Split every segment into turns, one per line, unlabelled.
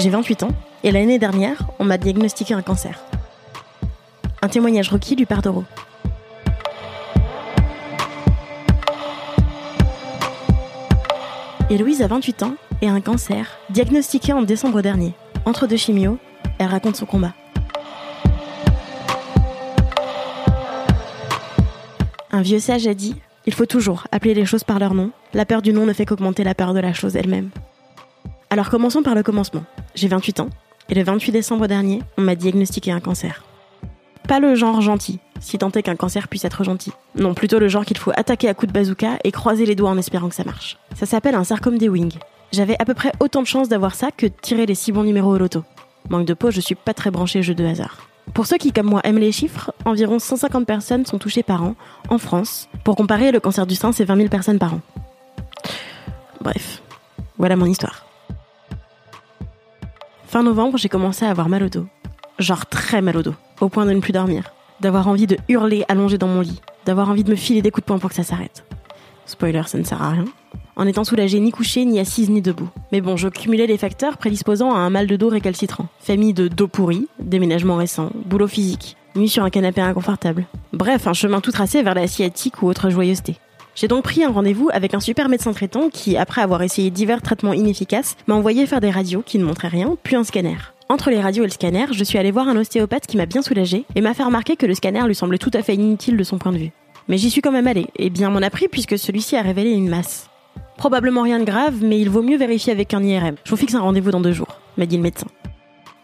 J'ai 28 ans et l'année dernière, on m'a diagnostiqué un cancer. Un témoignage requis du père d'Oro. Héloïse a 28 ans et un cancer, diagnostiqué en décembre dernier. Entre deux chimios, elle raconte son combat. Un vieux sage a dit Il faut toujours appeler les choses par leur nom. La peur du nom ne fait qu'augmenter la peur de la chose elle-même. Alors commençons par le commencement. J'ai 28 ans et le 28 décembre dernier, on m'a diagnostiqué un cancer. Pas le genre gentil, si tant est qu'un cancer puisse être gentil. Non, plutôt le genre qu'il faut attaquer à coups de bazooka et croiser les doigts en espérant que ça marche. Ça s'appelle un sarcome des wings. J'avais à peu près autant de chances d'avoir ça que de tirer les six bons numéros au loto. Manque de peau, je suis pas très branché jeu de hasard. Pour ceux qui, comme moi, aiment les chiffres, environ 150 personnes sont touchées par an en France. Pour comparer, le cancer du sein, c'est 20 000 personnes par an. Bref, voilà mon histoire. Fin novembre, j'ai commencé à avoir mal au dos. Genre très mal au dos, au point de ne plus dormir. D'avoir envie de hurler allongé dans mon lit. D'avoir envie de me filer des coups de poing pour que ça s'arrête. Spoiler, ça ne sert à rien. En étant soulagée ni couchée, ni assise, ni debout. Mais bon, je cumulais les facteurs prédisposant à un mal de dos récalcitrant. Famille de dos pourri, déménagement récent, boulot physique, nuit sur un canapé inconfortable. Bref, un chemin tout tracé vers la sciatique ou autre joyeuseté. J'ai donc pris un rendez-vous avec un super médecin traitant qui, après avoir essayé divers traitements inefficaces, m'a envoyé faire des radios qui ne montraient rien, puis un scanner. Entre les radios et le scanner, je suis allée voir un ostéopathe qui m'a bien soulagée et m'a fait remarquer que le scanner lui semblait tout à fait inutile de son point de vue. Mais j'y suis quand même allée, et bien m'en a pris puisque celui-ci a révélé une masse. Probablement rien de grave, mais il vaut mieux vérifier avec un IRM. Je vous fixe un rendez-vous dans deux jours, m'a dit le médecin.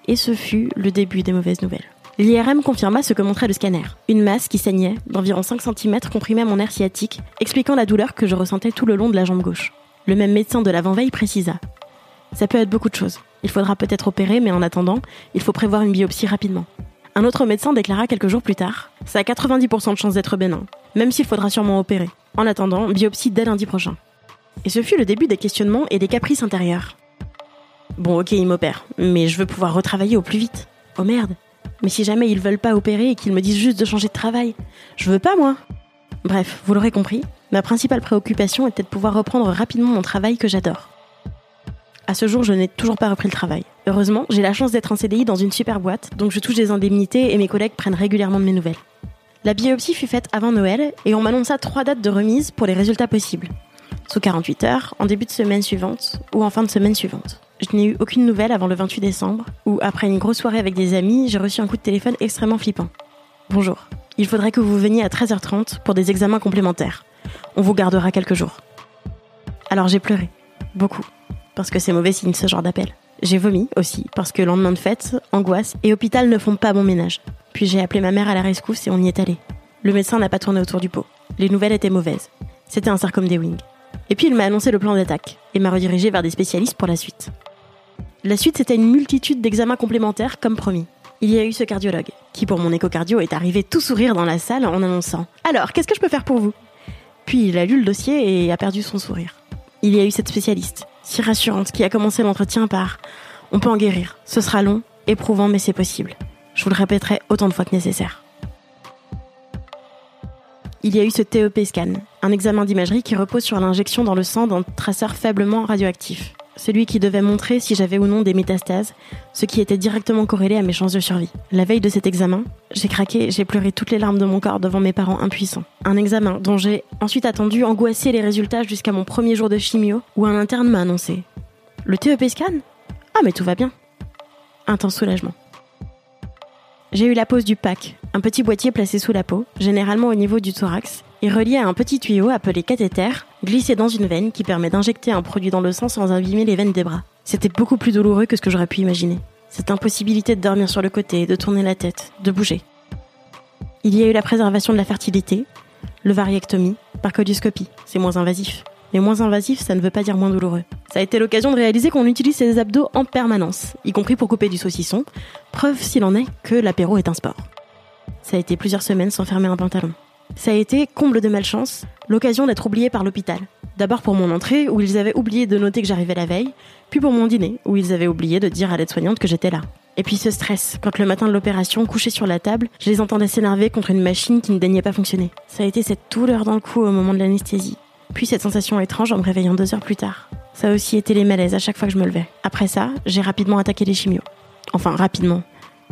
Et ce fut le début des mauvaises nouvelles. L'IRM confirma ce que montrait le scanner. Une masse qui saignait, d'environ 5 cm, comprimait mon air sciatique, expliquant la douleur que je ressentais tout le long de la jambe gauche. Le même médecin de l'avant-veille précisa. Ça peut être beaucoup de choses. Il faudra peut-être opérer, mais en attendant, il faut prévoir une biopsie rapidement. Un autre médecin déclara quelques jours plus tard Ça a 90% de chances d'être bénin, même s'il faudra sûrement opérer. En attendant, biopsie dès lundi prochain. Et ce fut le début des questionnements et des caprices intérieurs. Bon, ok, il m'opère, mais je veux pouvoir retravailler au plus vite. Oh merde, mais si jamais ils veulent pas opérer et qu'ils me disent juste de changer de travail, je veux pas moi. Bref, vous l'aurez compris, ma principale préoccupation était de pouvoir reprendre rapidement mon travail que j'adore. À ce jour, je n'ai toujours pas repris le travail. Heureusement, j'ai la chance d'être en CDI dans une super boîte, donc je touche des indemnités et mes collègues prennent régulièrement de mes nouvelles. La biopsie fut faite avant Noël et on m'annonça trois dates de remise pour les résultats possibles. Sous 48 heures, en début de semaine suivante ou en fin de semaine suivante. Je n'ai eu aucune nouvelle avant le 28 décembre, où après une grosse soirée avec des amis, j'ai reçu un coup de téléphone extrêmement flippant. Bonjour, il faudrait que vous veniez à 13h30 pour des examens complémentaires. On vous gardera quelques jours. Alors j'ai pleuré, beaucoup, parce que c'est mauvais signe ce genre d'appel. J'ai vomi aussi, parce que lendemain de fête, angoisse et hôpital ne font pas bon ménage. Puis j'ai appelé ma mère à la rescousse et on y est allé. Le médecin n'a pas tourné autour du pot. Les nouvelles étaient mauvaises. C'était un sarcome des wings. Et puis il m'a annoncé le plan d'attaque et m'a redirigé vers des spécialistes pour la suite. La suite, c'était une multitude d'examens complémentaires, comme promis. Il y a eu ce cardiologue, qui pour mon échocardio est arrivé tout sourire dans la salle en annonçant Alors, qu'est-ce que je peux faire pour vous? Puis il a lu le dossier et a perdu son sourire. Il y a eu cette spécialiste, si rassurante, qui a commencé l'entretien par On peut en guérir, ce sera long, éprouvant, mais c'est possible. Je vous le répéterai autant de fois que nécessaire. Il y a eu ce TEP scan, un examen d'imagerie qui repose sur l'injection dans le sang d'un traceur faiblement radioactif celui qui devait montrer si j'avais ou non des métastases, ce qui était directement corrélé à mes chances de survie. La veille de cet examen, j'ai craqué, j'ai pleuré toutes les larmes de mon corps devant mes parents impuissants. Un examen dont j'ai ensuite attendu angoissé les résultats jusqu'à mon premier jour de chimio, où un interne m'a annoncé Le TEP scan? Ah mais tout va bien. Temps soulagement. J'ai eu la pose du pack, un petit boîtier placé sous la peau, généralement au niveau du thorax, et relié à un petit tuyau appelé cathéter, glissé dans une veine qui permet d'injecter un produit dans le sang sans abîmer les veines des bras. C'était beaucoup plus douloureux que ce que j'aurais pu imaginer. Cette impossibilité de dormir sur le côté, de tourner la tête, de bouger. Il y a eu la préservation de la fertilité, le variectomie, par codioscopie, c'est moins invasif. Mais moins invasif, ça ne veut pas dire moins douloureux. Ça a été l'occasion de réaliser qu'on utilise ses abdos en permanence, y compris pour couper du saucisson, preuve s'il en est que l'apéro est un sport. Ça a été plusieurs semaines sans fermer un pantalon. Ça a été, comble de malchance, l'occasion d'être oublié par l'hôpital. D'abord pour mon entrée, où ils avaient oublié de noter que j'arrivais la veille, puis pour mon dîner, où ils avaient oublié de dire à l'aide-soignante que j'étais là. Et puis ce stress, quand le matin de l'opération, couché sur la table, je les entendais s'énerver contre une machine qui ne daignait pas fonctionner. Ça a été cette douleur dans le cou au moment de l'anesthésie, puis cette sensation étrange en me réveillant deux heures plus tard. Ça a aussi été les malaises à chaque fois que je me levais. Après ça, j'ai rapidement attaqué les chimios. Enfin, rapidement.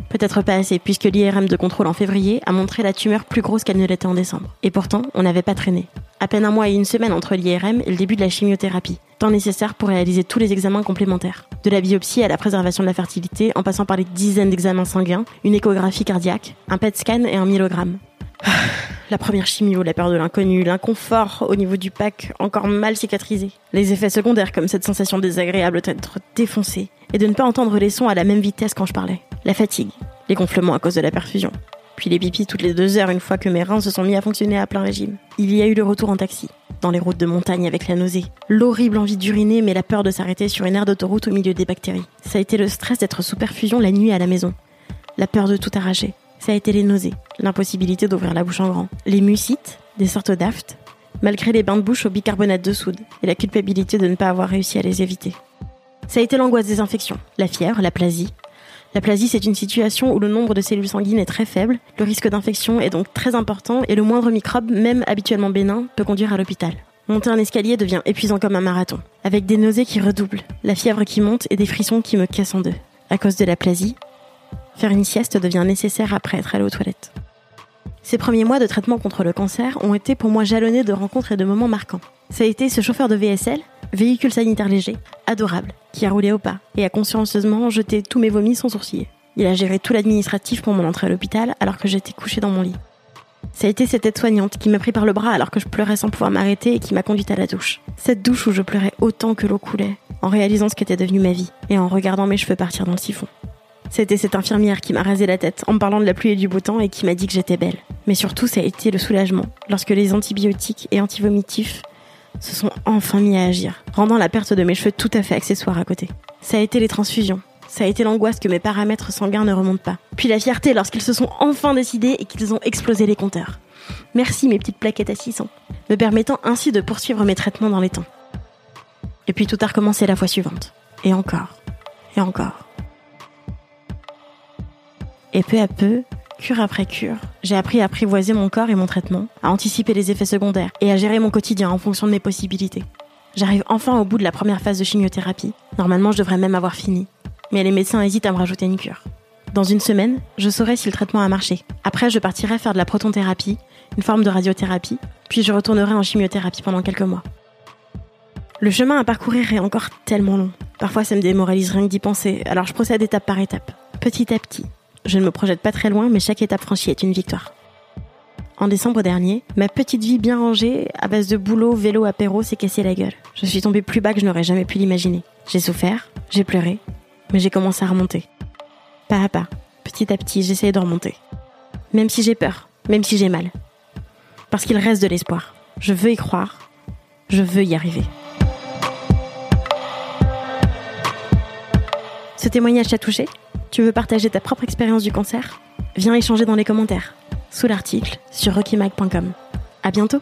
Peut-être pas assez, puisque l'IRM de contrôle en février a montré la tumeur plus grosse qu'elle ne l'était en décembre. Et pourtant, on n'avait pas traîné. À peine un mois et une semaine entre l'IRM et le début de la chimiothérapie, temps nécessaire pour réaliser tous les examens complémentaires. De la biopsie à la préservation de la fertilité, en passant par les dizaines d'examens sanguins, une échographie cardiaque, un PET scan et un myelogramme. La première chimio, la peur de l'inconnu, l'inconfort au niveau du pack encore mal cicatrisé. Les effets secondaires comme cette sensation désagréable d'être défoncé et de ne pas entendre les sons à la même vitesse quand je parlais. La fatigue, les gonflements à cause de la perfusion. Puis les pipis toutes les deux heures une fois que mes reins se sont mis à fonctionner à plein régime. Il y a eu le retour en taxi, dans les routes de montagne avec la nausée. L'horrible envie d'uriner mais la peur de s'arrêter sur une aire d'autoroute au milieu des bactéries. Ça a été le stress d'être sous perfusion la nuit à la maison. La peur de tout arracher ça a été les nausées, l'impossibilité d'ouvrir la bouche en grand, les mucites, des sortes d'aftes, malgré les bains de bouche au bicarbonate de soude et la culpabilité de ne pas avoir réussi à les éviter. Ça a été l'angoisse des infections, la fièvre, la plasie. La plasie, c'est une situation où le nombre de cellules sanguines est très faible, le risque d'infection est donc très important et le moindre microbe, même habituellement bénin, peut conduire à l'hôpital. Monter un escalier devient épuisant comme un marathon, avec des nausées qui redoublent, la fièvre qui monte et des frissons qui me cassent en deux. À cause de la plasie, Faire une sieste devient nécessaire après être allé aux toilettes. Ces premiers mois de traitement contre le cancer ont été pour moi jalonnés de rencontres et de moments marquants. Ça a été ce chauffeur de VSL, véhicule sanitaire léger, adorable, qui a roulé au pas et a consciencieusement jeté tous mes vomis sans sourciller. Il a géré tout l'administratif pour mon entrée à l'hôpital alors que j'étais couchée dans mon lit. Ça a été cette aide-soignante qui m'a pris par le bras alors que je pleurais sans pouvoir m'arrêter et qui m'a conduite à la douche. Cette douche où je pleurais autant que l'eau coulait, en réalisant ce qu'était devenu ma vie et en regardant mes cheveux partir dans le siphon. C'était cette infirmière qui m'a rasé la tête en me parlant de la pluie et du beau temps et qui m'a dit que j'étais belle. Mais surtout, ça a été le soulagement lorsque les antibiotiques et antivomitifs se sont enfin mis à agir, rendant la perte de mes cheveux tout à fait accessoire à côté. Ça a été les transfusions. Ça a été l'angoisse que mes paramètres sanguins ne remontent pas. Puis la fierté lorsqu'ils se sont enfin décidés et qu'ils ont explosé les compteurs. Merci mes petites plaquettes à 600, me permettant ainsi de poursuivre mes traitements dans les temps. Et puis tout a recommencé la fois suivante. Et encore. Et encore. Et peu à peu, cure après cure, j'ai appris à apprivoiser mon corps et mon traitement, à anticiper les effets secondaires et à gérer mon quotidien en fonction de mes possibilités. J'arrive enfin au bout de la première phase de chimiothérapie. Normalement, je devrais même avoir fini. Mais les médecins hésitent à me rajouter une cure. Dans une semaine, je saurai si le traitement a marché. Après, je partirai faire de la protonthérapie, une forme de radiothérapie, puis je retournerai en chimiothérapie pendant quelques mois. Le chemin à parcourir est encore tellement long. Parfois, ça me démoralise rien que d'y penser, alors je procède étape par étape, petit à petit, je ne me projette pas très loin, mais chaque étape franchie est une victoire. En décembre dernier, ma petite vie bien rangée, à base de boulot, vélo, apéro, s'est cassée la gueule. Je suis tombée plus bas que je n'aurais jamais pu l'imaginer. J'ai souffert, j'ai pleuré, mais j'ai commencé à remonter. Pas à pas, petit à petit, j'essayais de remonter. Même si j'ai peur, même si j'ai mal. Parce qu'il reste de l'espoir. Je veux y croire. Je veux y arriver. Ce témoignage t'a touché tu veux partager ta propre expérience du cancer Viens échanger dans les commentaires, sous l'article sur rockymag.com. À bientôt